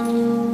Música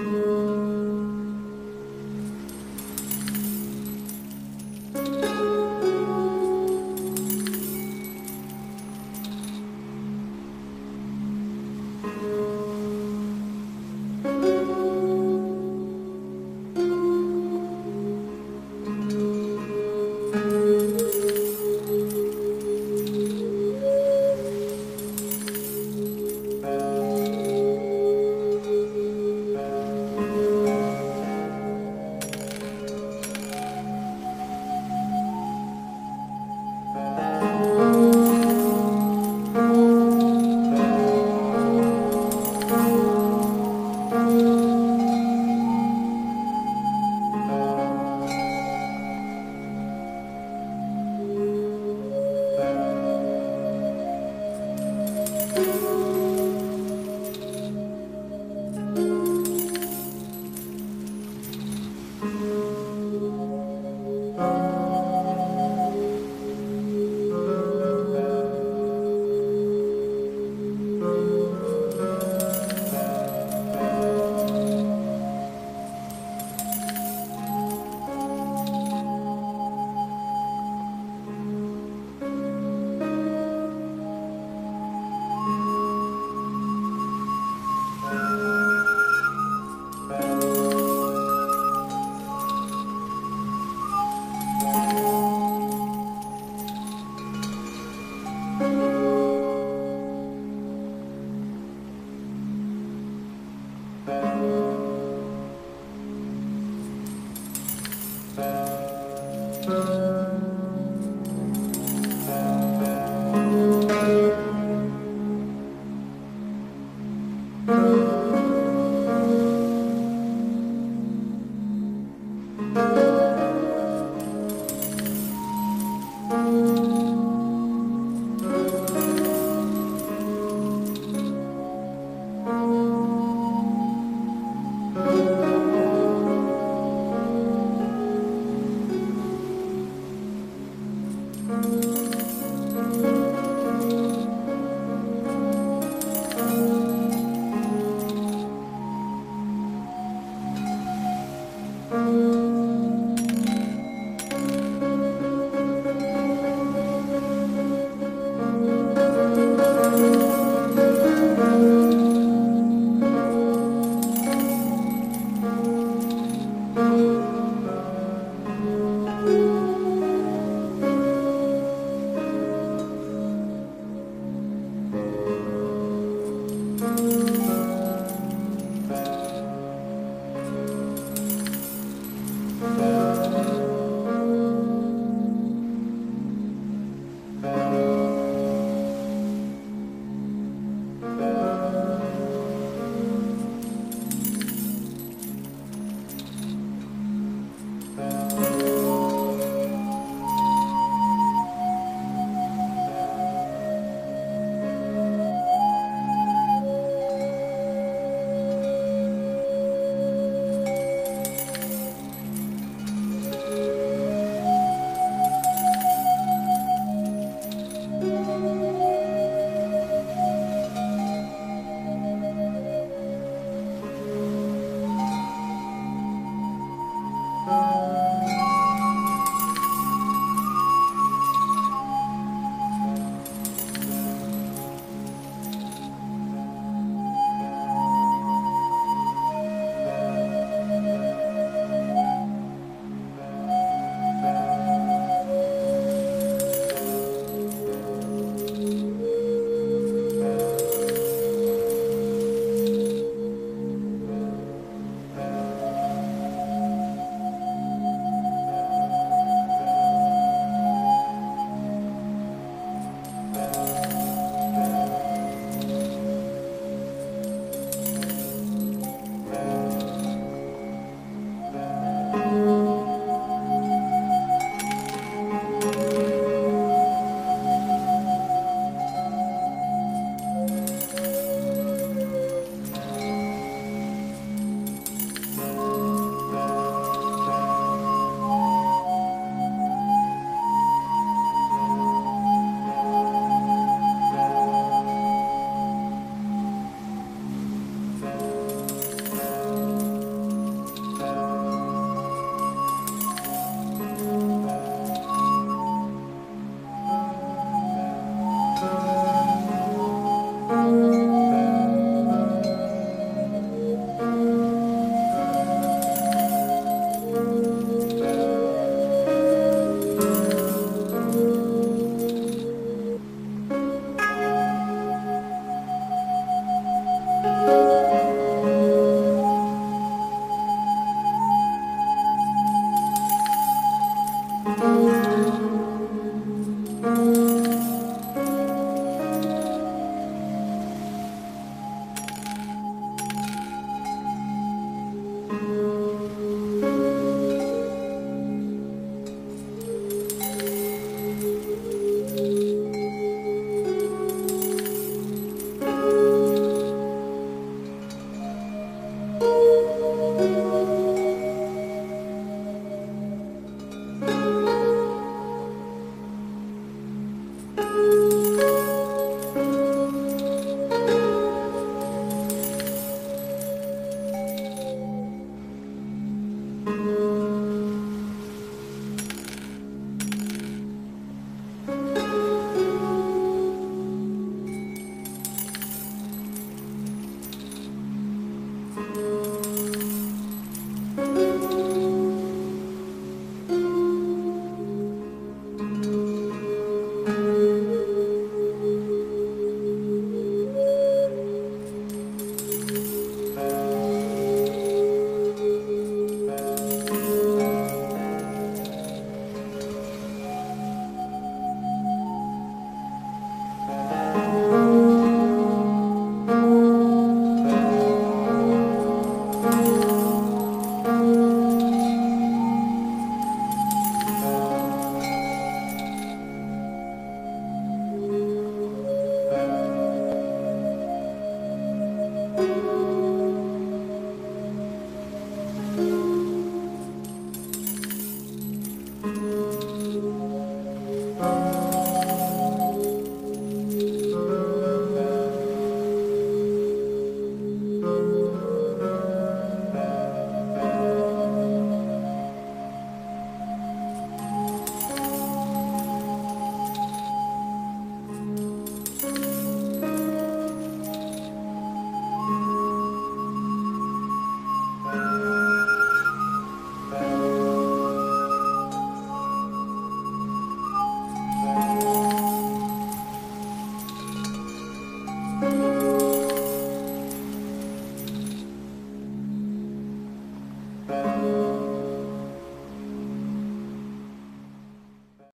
Mm-hmm.